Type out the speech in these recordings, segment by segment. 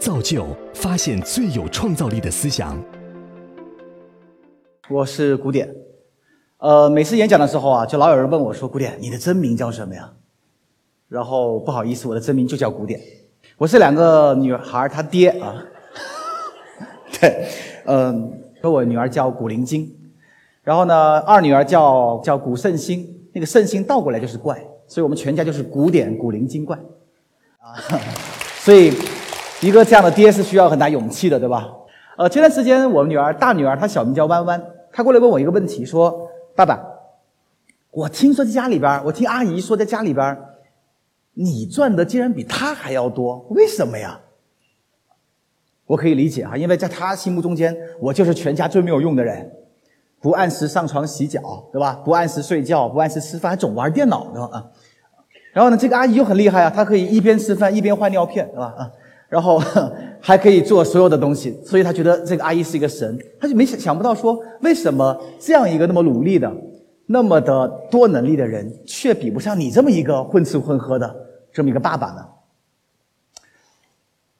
造就发现最有创造力的思想。我是古典，呃，每次演讲的时候啊，就老有人问我说：“古典，你的真名叫什么呀？”然后不好意思，我的真名就叫古典。我是两个女孩她爹啊，对，嗯，说我女儿叫古灵精，然后呢，二女儿叫叫古圣心，那个圣心倒过来就是怪，所以我们全家就是古典古灵精怪啊，所以一个这样的爹是需要很大勇气的，对吧？呃，前段时间我们女儿大女儿她小名叫弯弯。她过来问我一个问题，说：“爸爸，我听说在家里边，我听阿姨说在家里边，你赚的竟然比她还要多，为什么呀？”我可以理解哈，因为在她心目中间，我就是全家最没有用的人，不按时上床洗脚，对吧？不按时睡觉，不按时吃饭，还总玩电脑，对吧？啊，然后呢，这个阿姨又很厉害啊，她可以一边吃饭一边换尿片，对吧？啊。然后 还可以做所有的东西，所以他觉得这个阿姨是一个神，他就没想想不到说为什么这样一个那么努力的、那么的多能力的人，却比不上你这么一个混吃混喝的这么一个爸爸呢？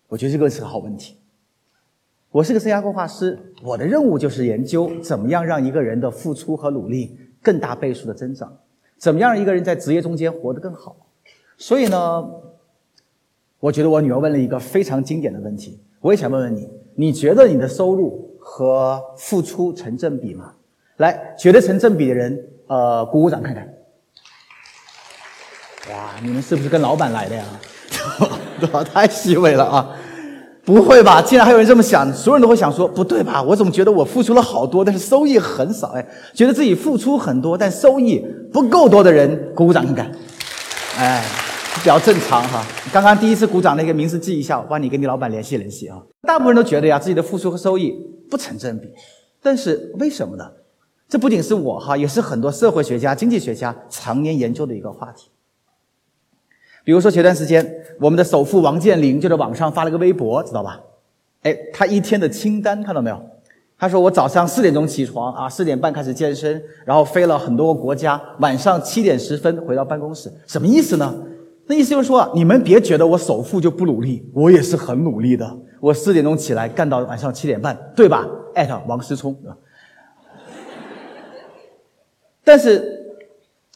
我觉得这个是个好问题。我是个生涯规划师，我的任务就是研究怎么样让一个人的付出和努力更大倍数的增长，怎么样让一个人在职业中间活得更好。所以呢。我觉得我女儿问了一个非常经典的问题，我也想问问你：你觉得你的收入和付出成正比吗？来，觉得成正比的人，呃，鼓鼓掌看看。哇，你们是不是跟老板来的呀？太虚伪了啊！不会吧？竟然还有人这么想，所有人都会想说：不对吧？我怎么觉得我付出了好多，但是收益很少？哎，觉得自己付出很多，但收益不够多的人，鼓鼓掌看看。哎。比较正常哈，刚刚第一次鼓掌那个名字记一下，我帮你跟你老板联系联系啊。大部分人都觉得呀，自己的付出和收益不成正比，但是为什么呢？这不仅是我哈，也是很多社会学家、经济学家常年研究的一个话题。比如说前段时间，我们的首富王健林就在网上发了个微博，知道吧？哎，他一天的清单看到没有？他说我早上四点钟起床啊，四点半开始健身，然后飞了很多个国家，晚上七点十分回到办公室，什么意思呢？那意思就是说，你们别觉得我首富就不努力，我也是很努力的。我四点钟起来干到晚上七点半，对吧？艾特王思聪。但是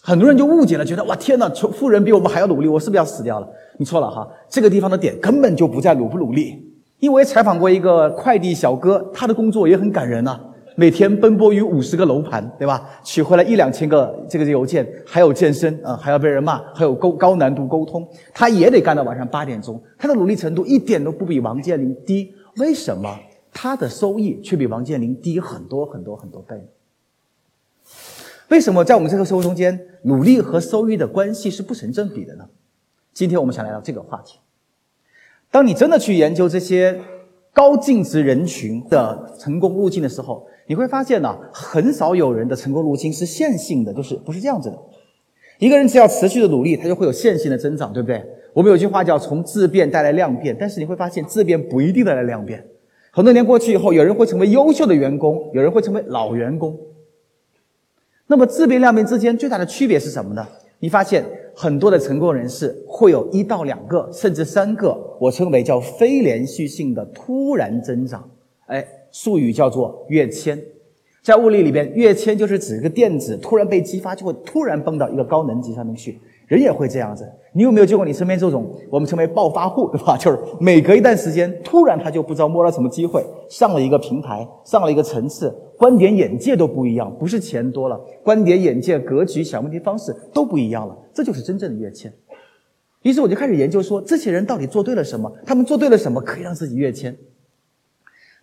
很多人就误解了，觉得哇天哪，穷富人比我们还要努力，我是不是要死掉了？你错了哈，这个地方的点根本就不在努不努力。因为采访过一个快递小哥，他的工作也很感人呐。每天奔波于五十个楼盘，对吧？取回来一两千个这个邮件，还有健身啊，还要被人骂，还有高高难度沟通，他也得干到晚上八点钟。他的努力程度一点都不比王健林低，为什么他的收益却比王健林低很多很多很多倍？为什么在我们这个社会中间，努力和收益的关系是不成正比的呢？今天我们想来聊这个话题。当你真的去研究这些高净值人群的成功路径的时候，你会发现呢，很少有人的成功路径是线性的，就是不是这样子的。一个人只要持续的努力，他就会有线性的增长，对不对？我们有句话叫“从质变带来量变”，但是你会发现质变不一定带来量变。很多年过去以后，有人会成为优秀的员工，有人会成为老员工。那么质变量变之间最大的区别是什么呢？你发现很多的成功人士会有一到两个，甚至三个，我称为叫非连续性的突然增长。哎。术语叫做跃迁，在物理里边，跃迁就是指一个电子突然被激发，就会突然蹦到一个高能级上面去。人也会这样子。你有没有见过你身边这种我们称为暴发户，对吧？就是每隔一段时间，突然他就不知道摸到什么机会，上了一个平台，上了一个层次，观点眼界都不一样。不是钱多了，观点眼界、格局、想问题方式都不一样了。这就是真正的跃迁。于是我就开始研究说，这些人到底做对了什么？他们做对了什么可以让自己跃迁？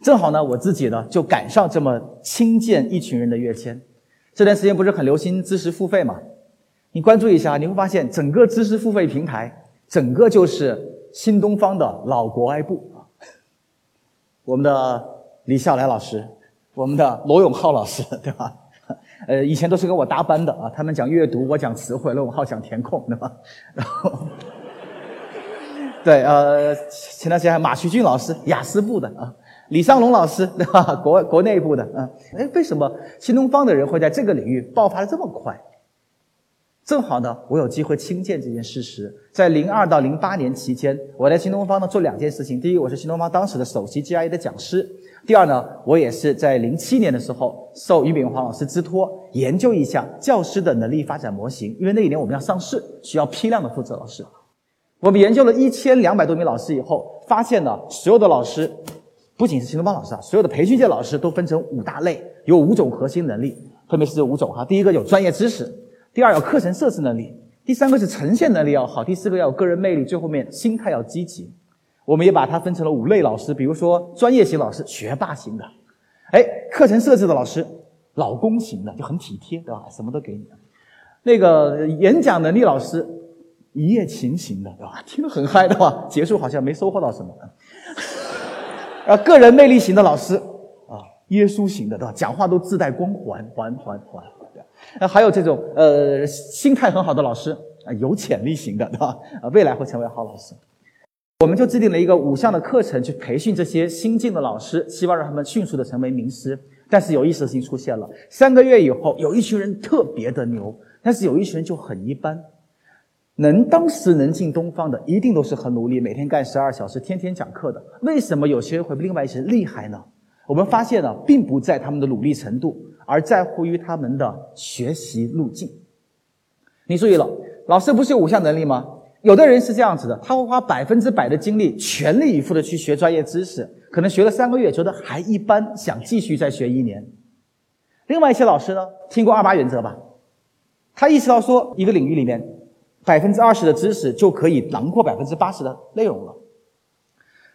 正好呢，我自己呢就赶上这么亲见一群人的跃迁。这段时间不是很流行知识付费吗？你关注一下，你会发现整个知识付费平台，整个就是新东方的老国外部啊。我们的李笑来老师，我们的罗永浩老师，对吧？呃，以前都是跟我搭班的啊，他们讲阅读，我讲词汇，罗永浩讲填空，对吧？然后，对，呃，前段时间还马旭俊老师，雅思部的啊。李尚龙老师，对吧？国国内部的，嗯，哎，为什么新东方的人会在这个领域爆发的这么快？正好呢，我有机会亲见这件事实。在零二到零八年期间，我在新东方呢做两件事情：第一，我是新东方当时的首席 G I A 的讲师；第二呢，我也是在零七年的时候受俞炳煌老师之托，研究一下教师的能力发展模型。因为那一年我们要上市，需要批量的负责老师。我们研究了一千两百多名老师以后，发现呢，所有的老师，不仅是新东方老师啊，所有的培训界老师都分成五大类，有五种核心能力，分别是这五种哈。第一个有专业知识。第二，有课程设置能力；第三个是呈现能力要好；第四个要有个人魅力；最后面心态要积极。我们也把它分成了五类老师，比如说专业型老师，学霸型的；哎，课程设置的老师，老公型的，就很体贴，对吧？什么都给你。那个演讲能力老师，一夜情型的，对吧？听得很嗨的话，结束好像没收获到什么。啊，个人魅力型的老师，啊，耶稣型的，对吧？讲话都自带光环，环环环。那还有这种呃心态很好的老师啊，有潜力型的，对吧？啊，未来会成为好老师。我们就制定了一个五项的课程去培训这些新进的老师，希望让他们迅速的成为名师。但是有意思的事情出现了，三个月以后，有一群人特别的牛，但是有一群人就很一般。能当时能进东方的，一定都是很努力，每天干十二小时，天天讲课的。为什么有些人会比另外一些人厉害呢？我们发现呢，并不在他们的努力程度。而在乎于他们的学习路径。你注意了，老师不是有五项能力吗？有的人是这样子的，他会花百分之百的精力，全力以赴的去学专业知识，可能学了三个月，觉得还一般，想继续再学一年。另外一些老师呢，听过二八原则吧？他意识到说，一个领域里面，百分之二十的知识就可以囊括百分之八十的内容了，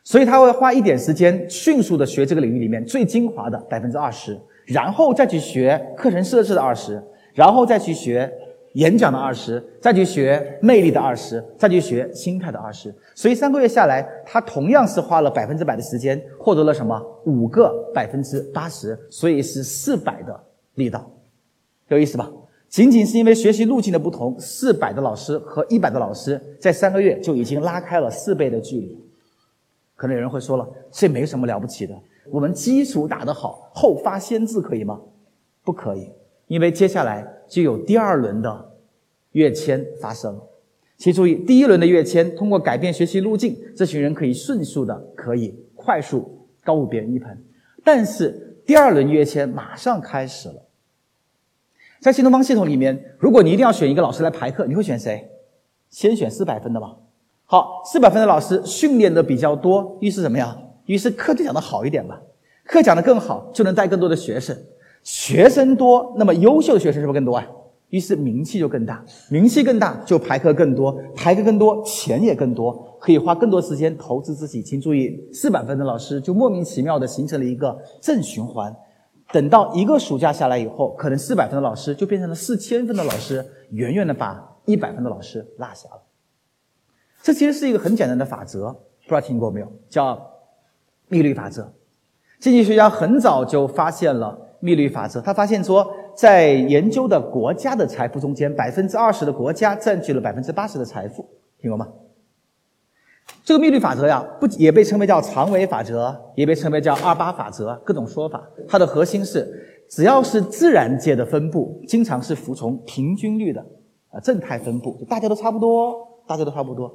所以他会花一点时间，迅速的学这个领域里面最精华的百分之二十。然后再去学课程设置的二十，然后再去学演讲的二十，再去学魅力的二十，再去学心态的二十。所以三个月下来，他同样是花了百分之百的时间，获得了什么？五个百分之八十，所以是四百的力道，有意思吧？仅仅是因为学习路径的不同，四百的老师和一百的老师在三个月就已经拉开了四倍的距离。可能有人会说了，这没什么了不起的。我们基础打得好，后发先至可以吗？不可以，因为接下来就有第二轮的跃迁发生。请注意，第一轮的跃迁通过改变学习路径，这群人可以迅速的、可以快速高于别人一盆。但是第二轮跃迁马上开始了。在新东方系统里面，如果你一定要选一个老师来排课，你会选谁？先选四百分的吧。好，四百分的老师训练的比较多，于是怎么样？于是课就讲的好一点吧，课讲的更好，就能带更多的学生，学生多，那么优秀的学生是不是更多啊？于是名气就更大，名气更大就排课更多，排课更多，钱也更多，可以花更多时间投资自己。请注意，四百分的老师就莫名其妙的形成了一个正循环。等到一个暑假下来以后，可能四百分的老师就变成了四千分的老师，远远的把一百分的老师落下了。这其实是一个很简单的法则，不知道听过没有？叫。密律法则，经济学家很早就发现了密律法则。他发现说，在研究的国家的财富中间，百分之二十的国家占据了百分之八十的财富，听过吗？这个密律法则呀，不也被称为叫长尾法则，也被称为叫二八法则，各种说法。它的核心是，只要是自然界的分布，经常是服从平均律的啊，正态分布，大家都差不多，大家都差不多。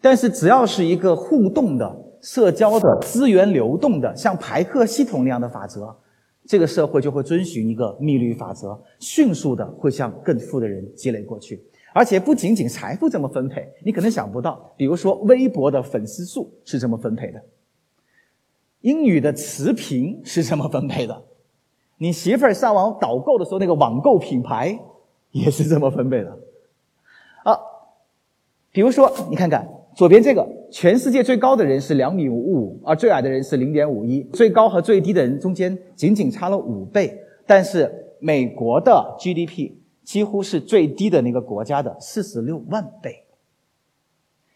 但是只要是一个互动的。社交的资源流动的像排课系统那样的法则，这个社会就会遵循一个密律法则，迅速的会向更富的人积累过去。而且不仅仅财富这么分配，你可能想不到，比如说微博的粉丝数是这么分配的，英语的词频是这么分配的，你媳妇儿上网导购的时候那个网购品牌也是这么分配的。啊，比如说你看看。左边这个，全世界最高的人是两米五五，而最矮的人是零点五一，最高和最低的人中间仅仅差了五倍。但是美国的 GDP 几乎是最低的那个国家的四十六万倍。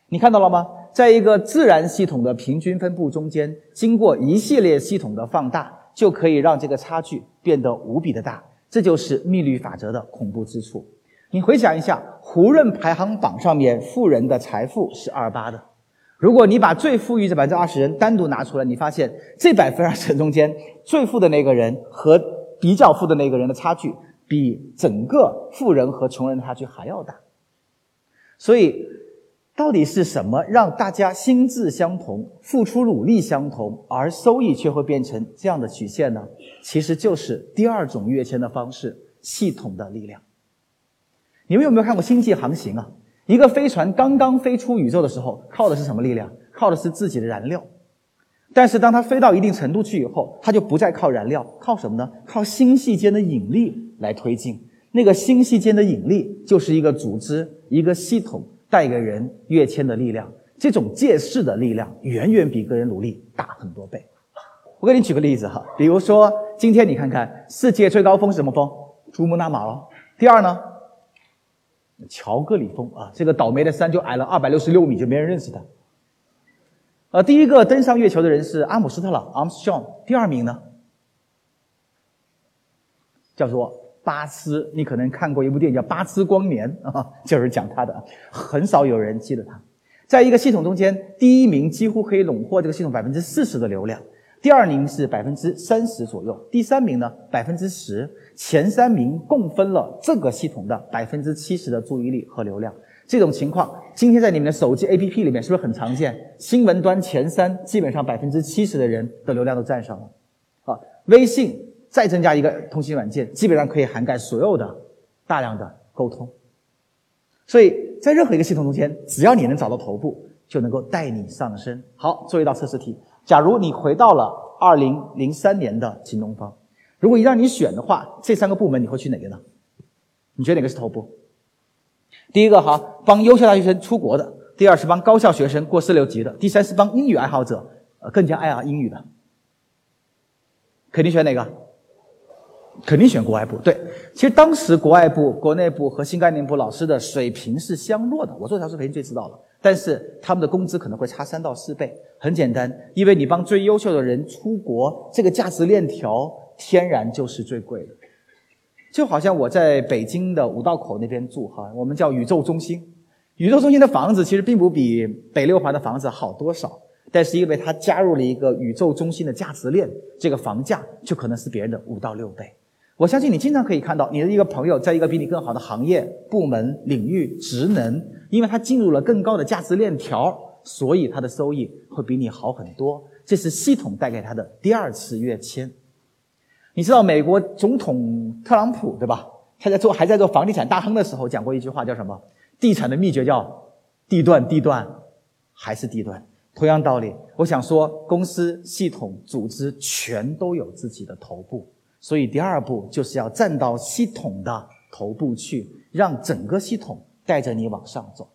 你看到了吗？在一个自然系统的平均分布中间，经过一系列系统的放大，就可以让这个差距变得无比的大。这就是密律法则的恐怖之处。你回想一下，胡润排行榜上面富人的财富是二八的。如果你把最富裕这百分之二十人单独拿出来，你发现这百分之二十中间最富的那个人和比较富的那个人的差距，比整个富人和穷人的差距还要大。所以，到底是什么让大家心智相同、付出努力相同，而收益却会变成这样的曲线呢？其实就是第二种跃迁的方式——系统的力量。你们有没有看过《星际航行》啊？一个飞船刚刚飞出宇宙的时候，靠的是什么力量？靠的是自己的燃料。但是当它飞到一定程度去以后，它就不再靠燃料，靠什么呢？靠星系间的引力来推进。那个星系间的引力就是一个组织、一个系统带给人跃迁的力量。这种借势的力量远远比个人努力大很多倍。我给你举个例子哈，比如说今天你看看世界最高峰是什么峰？珠穆朗玛了。第二呢？乔戈里峰啊，这个倒霉的山就矮了二百六十六米，就没人认识它。呃，第一个登上月球的人是阿姆斯特朗 （Armstrong），第二名呢，叫做巴斯。你可能看过一部电影叫《巴斯光年》啊，就是讲他的。很少有人记得他。在一个系统中间，第一名几乎可以笼获这个系统百分之四十的流量，第二名是百分之三十左右，第三名呢百分之十。前三名共分了这个系统的百分之七十的注意力和流量。这种情况，今天在你们的手机 APP 里面是不是很常见？新闻端前三，基本上百分之七十的人的流量都占上了。啊，微信再增加一个通信软件，基本上可以涵盖所有的大量的沟通。所以在任何一个系统中间，只要你能找到头部，就能够带你上升。好，做一道测试题：假如你回到了二零零三年的新东方，如果一让你选的话，这三个部门你会去哪个呢？你觉得哪个是头部？第一个哈，帮优秀大学生出国的；第二是帮高校学生过四六级的；第三是帮英语爱好者，呃，更加爱啊英语的。肯定选哪个？肯定选国外部。对，其实当时国外部、国内部和新概念部老师的水平是相若的。我做小视频最知道了，但是他们的工资可能会差三到四倍。很简单，因为你帮最优秀的人出国，这个价值链条天然就是最贵的。就好像我在北京的五道口那边住哈，我们叫宇宙中心。宇宙中心的房子其实并不比北六环的房子好多少，但是因为它加入了一个宇宙中心的价值链，这个房价就可能是别人的五到六倍。我相信你经常可以看到你的一个朋友在一个比你更好的行业、部门、领域、职能，因为他进入了更高的价值链条，所以他的收益会比你好很多。这是系统带给他的第二次跃迁。你知道美国总统特朗普对吧？他在做还在做房地产大亨的时候讲过一句话，叫什么？地产的秘诀叫地段，地段还是地段。同样道理，我想说，公司、系统、组织全都有自己的头部，所以第二步就是要站到系统的头部去，让整个系统带着你往上走。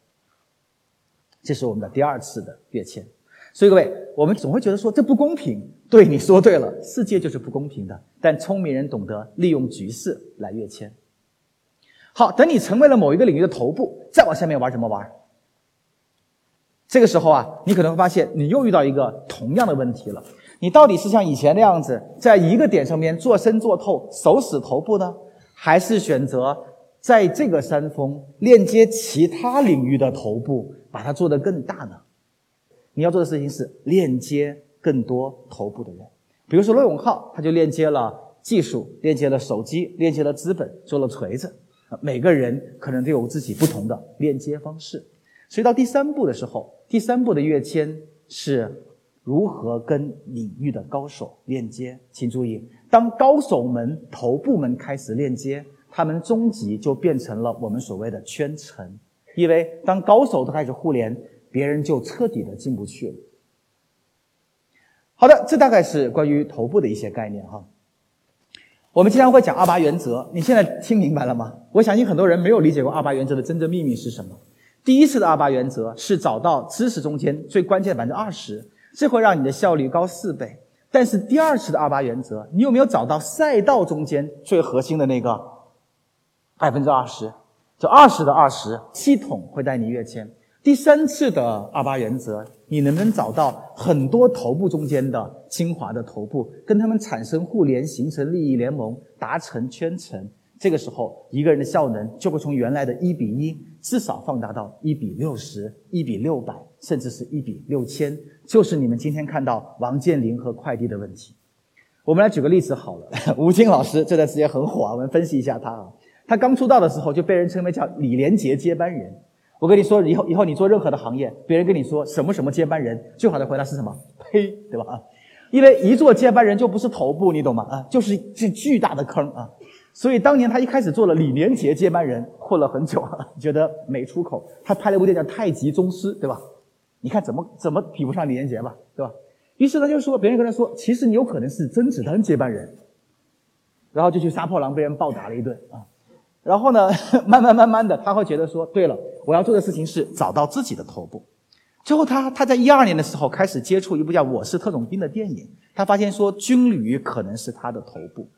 这是我们的第二次的跃迁。所以各位，我们总会觉得说这不公平。对，你说对了，世界就是不公平的。但聪明人懂得利用局势来跃迁。好，等你成为了某一个领域的头部，再往下面玩怎么玩？这个时候啊，你可能会发现你又遇到一个同样的问题了。你到底是像以前那样子，在一个点上面做深做透，守死头部呢，还是选择在这个山峰链接其他领域的头部，把它做得更大呢？你要做的事情是链接更多头部的人，比如说罗永浩，他就链接了技术，链接了手机，链接了资本，做了锤子。每个人可能都有自己不同的链接方式。所以到第三步的时候，第三步的跃迁是如何跟领域的高手链接。请注意，当高手们头部们开始链接，他们终极就变成了我们所谓的圈层，因为当高手都开始互联。别人就彻底的进不去了。好的，这大概是关于头部的一些概念哈。我们经常会讲二八原则，你现在听明白了吗？我相信很多人没有理解过二八原则的真正秘密是什么。第一次的二八原则是找到知识中间最关键的百分之二十，这会让你的效率高四倍。但是第二次的二八原则，你有没有找到赛道中间最核心的那个百分之二十？就二十的二十，系统会带你跃迁。第三次的二八原则，你能不能找到很多头部中间的精华的头部，跟他们产生互联，形成利益联盟，达成圈层？这个时候，一个人的效能就会从原来的一比一，至少放大到一比六十、一比六百，甚至是一比六千。就是你们今天看到王健林和快递的问题。我们来举个例子好了，吴京老师这段时间很火啊，我们分析一下他啊。他刚出道的时候就被人称为叫李连杰接班人。我跟你说，以后以后你做任何的行业，别人跟你说什么什么接班人，最好的回答是什么？呸，对吧？啊，因为一做接班人就不是头部，你懂吗？啊，就是这巨大的坑啊。所以当年他一开始做了李连杰接班人，混了很久，觉得没出口。他拍了一部电影叫《太极宗师》，对吧？你看怎么怎么比不上李连杰吧，对吧？于是他就说，别人跟他说，其实你有可能是甄子丹接班人，然后就去杀破狼被人暴打了一顿啊。然后呢，慢慢慢慢的，他会觉得说，对了，我要做的事情是找到自己的头部。之后他他在一二年的时候开始接触一部叫《我是特种兵》的电影，他发现说军旅可能是他的头部。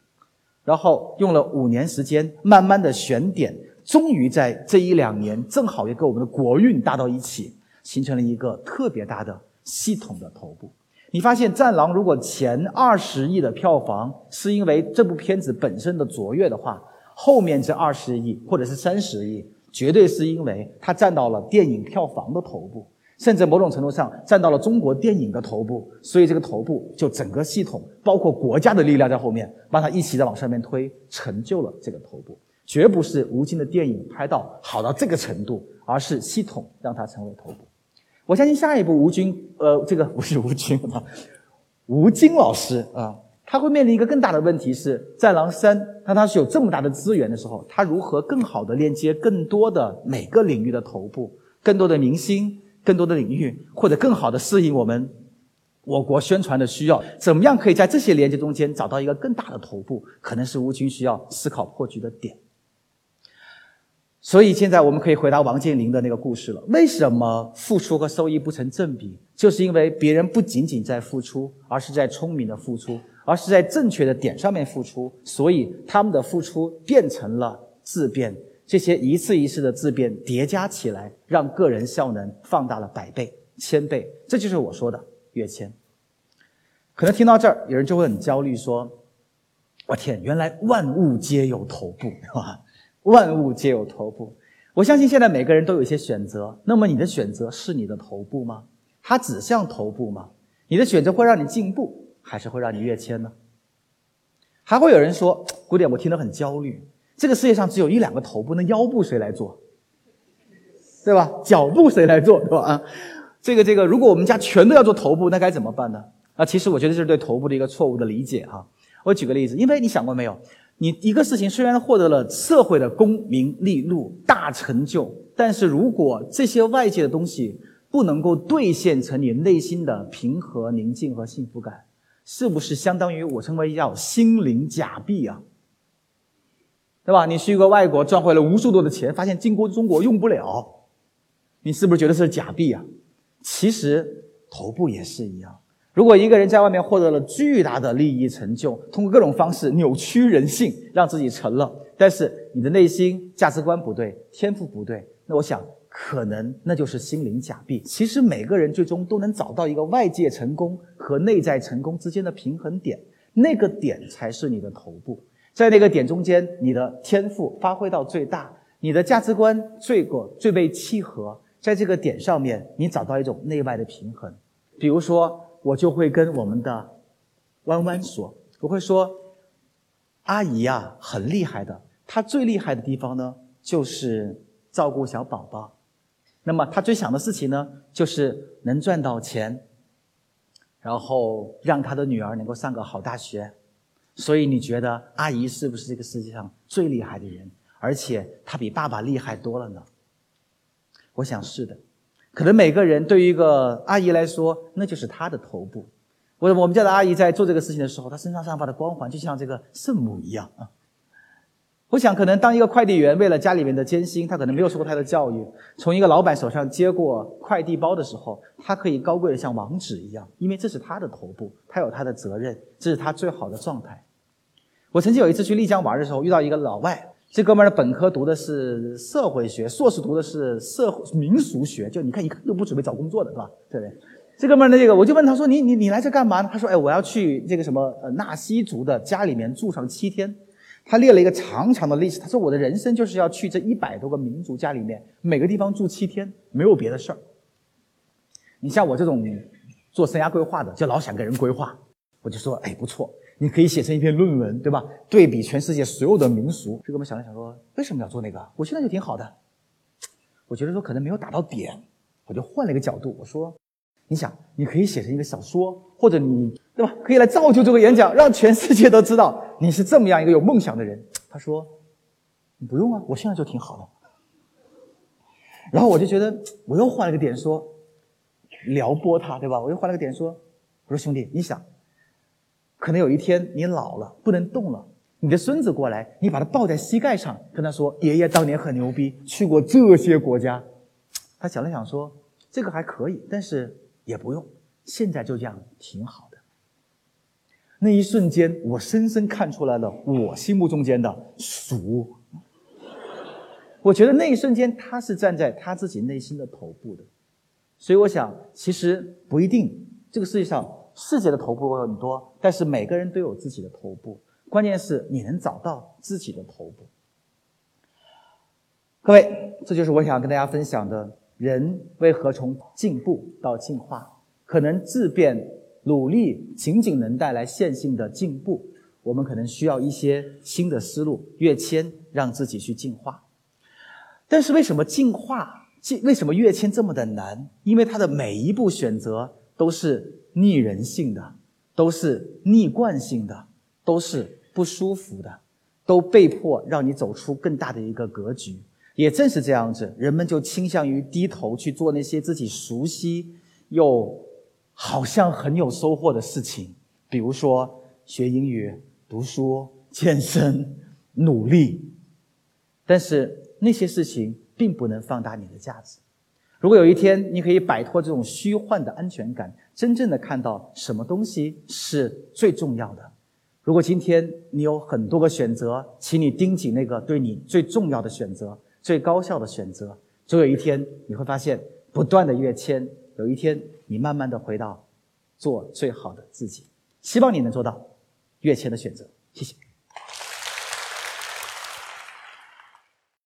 然后用了五年时间，慢慢的选点，终于在这一两年，正好也跟我们的国运搭到一起，形成了一个特别大的系统的头部。你发现《战狼》如果前二十亿的票房是因为这部片子本身的卓越的话，后面这二十亿或者是三十亿，绝对是因为它占到了电影票房的头部，甚至某种程度上占到了中国电影的头部。所以这个头部就整个系统，包括国家的力量在后面，帮他一起在往上面推，成就了这个头部。绝不是吴京的电影拍到好到这个程度，而是系统让他成为头部。我相信下一步吴军，呃，这个不是吴军啊，吴京老师啊。他会面临一个更大的问题是，《战狼三》当他是有这么大的资源的时候，他如何更好的链接更多的每个领域的头部，更多的明星，更多的领域，或者更好的适应我们我国宣传的需要？怎么样可以在这些连接中间找到一个更大的头部？可能是吴军需要思考破局的点。所以现在我们可以回答王健林的那个故事了：为什么付出和收益不成正比？就是因为别人不仅仅在付出，而是在聪明的付出。而是在正确的点上面付出，所以他们的付出变成了质变。这些一次一次的质变叠加起来，让个人效能放大了百倍、千倍。这就是我说的跃迁。可能听到这儿，有人就会很焦虑，说：“我天，原来万物皆有头部，是吧？万物皆有头部。”我相信现在每个人都有一些选择。那么你的选择是你的头部吗？它指向头部吗？你的选择会让你进步？还是会让你跃迁呢？还会有人说，古典，我听得很焦虑。这个世界上只有一两个头部，那腰部谁来做？对吧？脚部谁来做？对吧？啊，这个这个，如果我们家全都要做头部，那该怎么办呢？啊，其实我觉得这是对头部的一个错误的理解哈。我举个例子，因为你想过没有，你一个事情虽然获得了社会的功名利禄大成就，但是如果这些外界的东西不能够兑现成你内心的平和、宁静和幸福感。是不是相当于我称为叫心灵假币啊？对吧？你去一个外国赚回了无数多的钱，发现进过中国用不了，你是不是觉得是假币啊？其实头部也是一样。如果一个人在外面获得了巨大的利益成就，通过各种方式扭曲人性，让自己成了，但是你的内心价值观不对，天赋不对，那我想。可能那就是心灵假币。其实每个人最终都能找到一个外界成功和内在成功之间的平衡点，那个点才是你的头部。在那个点中间，你的天赋发挥到最大，你的价值观最过最被契合。在这个点上面，你找到一种内外的平衡。比如说，我就会跟我们的弯弯说，我会说，阿姨呀，很厉害的。她最厉害的地方呢，就是照顾小宝宝。那么她最想的事情呢，就是能赚到钱，然后让他的女儿能够上个好大学。所以你觉得阿姨是不是这个世界上最厉害的人？而且她比爸爸厉害多了呢？我想是的。可能每个人对于一个阿姨来说，那就是她的头部。我我们家的阿姨在做这个事情的时候，她身上散发的光环就像这个圣母一样啊。我想，可能当一个快递员为了家里面的艰辛，他可能没有受过太多教育，从一个老板手上接过快递包的时候，他可以高贵的像王子一样，因为这是他的头部，他有他的责任，这是他最好的状态。我曾经有一次去丽江玩的时候，遇到一个老外，这哥们儿的本科读的是社会学，硕士读的是社会民俗学，就你看一看就不准备找工作的是吧？对不对？这哥们儿的这个，我就问他说：“你你你来这干嘛呢？”他说：“哎，我要去这个什么呃纳西族的家里面住上七天。”他列了一个长长的历史。他说：“我的人生就是要去这一百多个民族家里面，每个地方住七天，没有别的事儿。你像我这种做生涯规划的，就老想给人规划，我就说：哎，不错，你可以写成一篇论文，对吧？对比全世界所有的民俗。这哥们想了想说：为什么要做那个？我现在就挺好的。我觉得说可能没有打到点，我就换了一个角度，我说，你想，你可以写成一个小说，或者你对吧，可以来造就这个演讲，让全世界都知道你是这么样一个有梦想的人。他说，你不用啊，我现在就挺好的。然后我就觉得，我又换了个点说，撩拨他，对吧？我又换了个点说，我说兄弟，你想，可能有一天你老了不能动了。你的孙子过来，你把他抱在膝盖上，跟他说：“爷爷当年很牛逼，去过这些国家。”他想了想说：“这个还可以，但是也不用，现在就这样挺好的。”那一瞬间，我深深看出来了我心目中间的俗。我觉得那一瞬间，他是站在他自己内心的头部的，所以我想，其实不一定，这个世界上世界的头部有很多，但是每个人都有自己的头部。关键是你能找到自己的头部。各位，这就是我想跟大家分享的：人为何从进步到进化？可能质变、努力仅仅能带来线性的进步，我们可能需要一些新的思路、跃迁，让自己去进化。但是为什么进化、进为什么跃迁这么的难？因为它的每一步选择都是逆人性的，都是逆惯性的，都是。不舒服的，都被迫让你走出更大的一个格局。也正是这样子，人们就倾向于低头去做那些自己熟悉又好像很有收获的事情，比如说学英语、读书、健身、努力。但是那些事情并不能放大你的价值。如果有一天你可以摆脱这种虚幻的安全感，真正的看到什么东西是最重要的。如果今天你有很多个选择，请你盯紧那个对你最重要的选择、最高效的选择。总有一天你会发现，不断的跃迁，有一天你慢慢的回到做最好的自己。希望你能做到跃迁的选择。谢谢。